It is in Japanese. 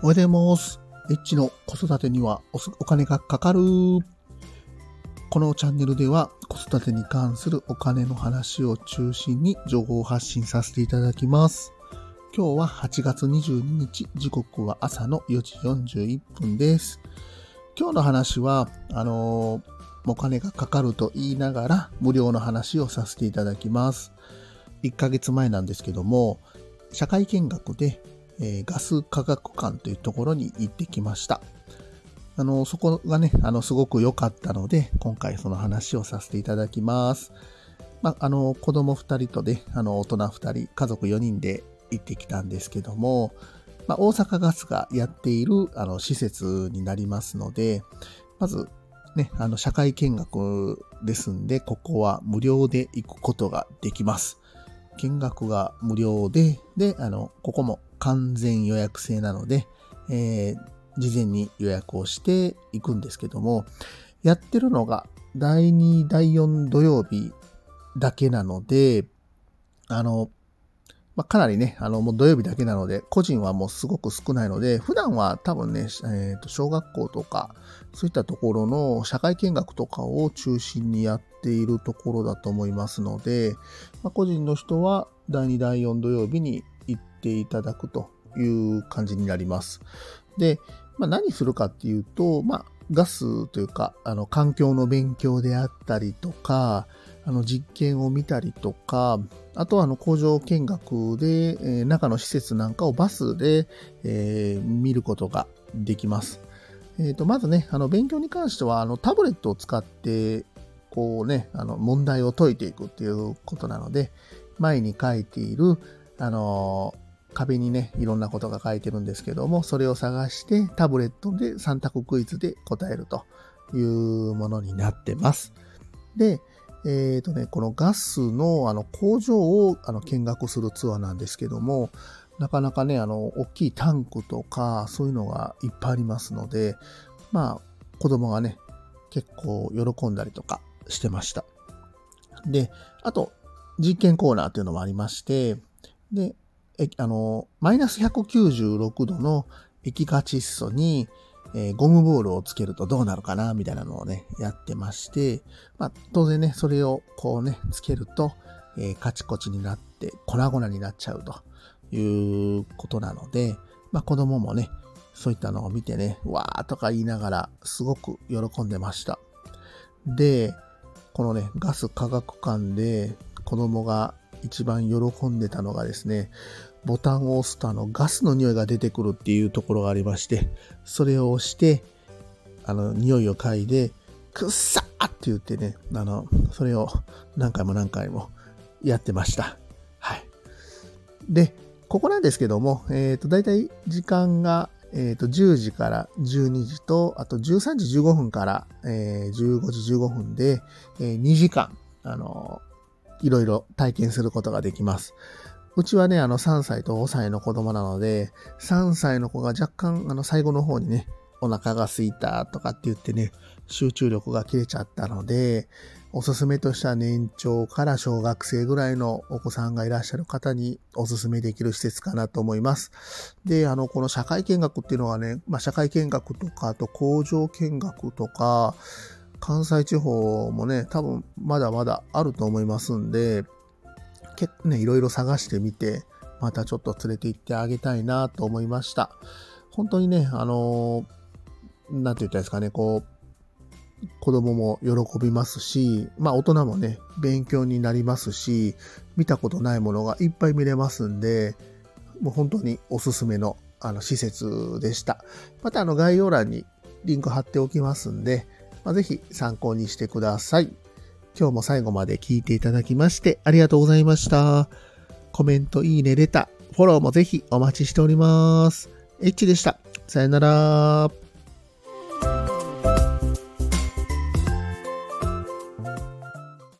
おはようございます。エッチの子育てにはお金がかかる。このチャンネルでは子育てに関す。るお金の話を中心に情報を発信させていただきます。今日は8月22日、時刻は朝の4時41分です。今日の話は、あのお金がかかると言いながら無料の話をさせていただきます。1ヶ月前なんです。けども、社会見学でえー、ガス科学館というところに行ってきました。あの、そこがね、あの、すごく良かったので、今回その話をさせていただきます。まあ、あの、子供2人とね、あの、大人2人、家族4人で行ってきたんですけども、まあ、大阪ガスがやっている、あの、施設になりますので、まず、ね、あの、社会見学ですんで、ここは無料で行くことができます。見学が無料で、で、あの、ここも完全予約制なので、えー、事前に予約をしていくんですけども、やってるのが第2、第4土曜日だけなので、あの、まあ、かなりね、あの、もう土曜日だけなので、個人はもうすごく少ないので、普段は多分ね、えー、と小学校とか、そういったところの社会見学とかを中心にやっているところだと思いますので、まあ、個人の人は第2、第4土曜日に行っていただくという感じになります。で、まあ、何するかっていうと、まあ、ガスというか、あの、環境の勉強であったりとか、あの、実験を見たりとか、あとはあの工場見学で、えー、中の施設なんかをバスで、えー、見ることができます。えー、とまずね、あの勉強に関してはあのタブレットを使ってこうね、あの問題を解いていくっていうことなので、前に書いているあの壁にね、いろんなことが書いてるんですけども、それを探してタブレットで3択クイズで答えるというものになってます。で、えっ、ー、とね、このガスのあの工場をあの見学するツアーなんですけども、なかなかね、あの、大きいタンクとか、そういうのがいっぱいありますので、まあ、子供がね、結構喜んだりとかしてました。で、あと、実験コーナーっていうのもありまして、で、あの、マイナス196度の液化窒素に、えー、ゴムボールをつけるとどうなるかな、みたいなのをね、やってまして、まあ、当然ね、それをこうね、つけると、えー、カチコチになって粉々になっちゃうということなので、まあ、子供もね、そういったのを見てね、わーとか言いながら、すごく喜んでました。で、このね、ガス科学館で子供が一番喜んでたのがですね、ボタンを押すとあのガスの匂いが出てくるっていうところがありまして、それを押して、あの、匂いを嗅いで、くっさーって言ってね、あの、それを何回も何回もやってました。はい。で、ここなんですけども、えっ、ー、と、だいたい時間が、えっ、ー、と、10時から12時と、あと13時15分から、えー、15時15分で、えー、2時間、あのいろいろ体験することができます。うちはね、あの3歳と5歳の子供なので、3歳の子が若干あの最後の方にね、お腹が空いたとかって言ってね、集中力が切れちゃったので、おすすめとしては年長から小学生ぐらいのお子さんがいらっしゃる方におすすめできる施設かなと思います。で、あの、この社会見学っていうのはね、まあ、社会見学とか、あと工場見学とか、関西地方もね、多分まだまだあると思いますんで、結構ね、いろいろ探してみて、またちょっと連れて行ってあげたいなと思いました。本当にね、あのー、なんて言ったらいいですかね、こう、子供も喜びますし、まあ大人もね、勉強になりますし、見たことないものがいっぱい見れますんで、もう本当におすすめのあの施設でした。またあの概要欄にリンク貼っておきますんで、まあ、ぜひ参考にしてください。今日も最後まで聞いていただきましてありがとうございました。コメント、いいね、レタ、フォローもぜひお待ちしております。エッチでした。さよなら。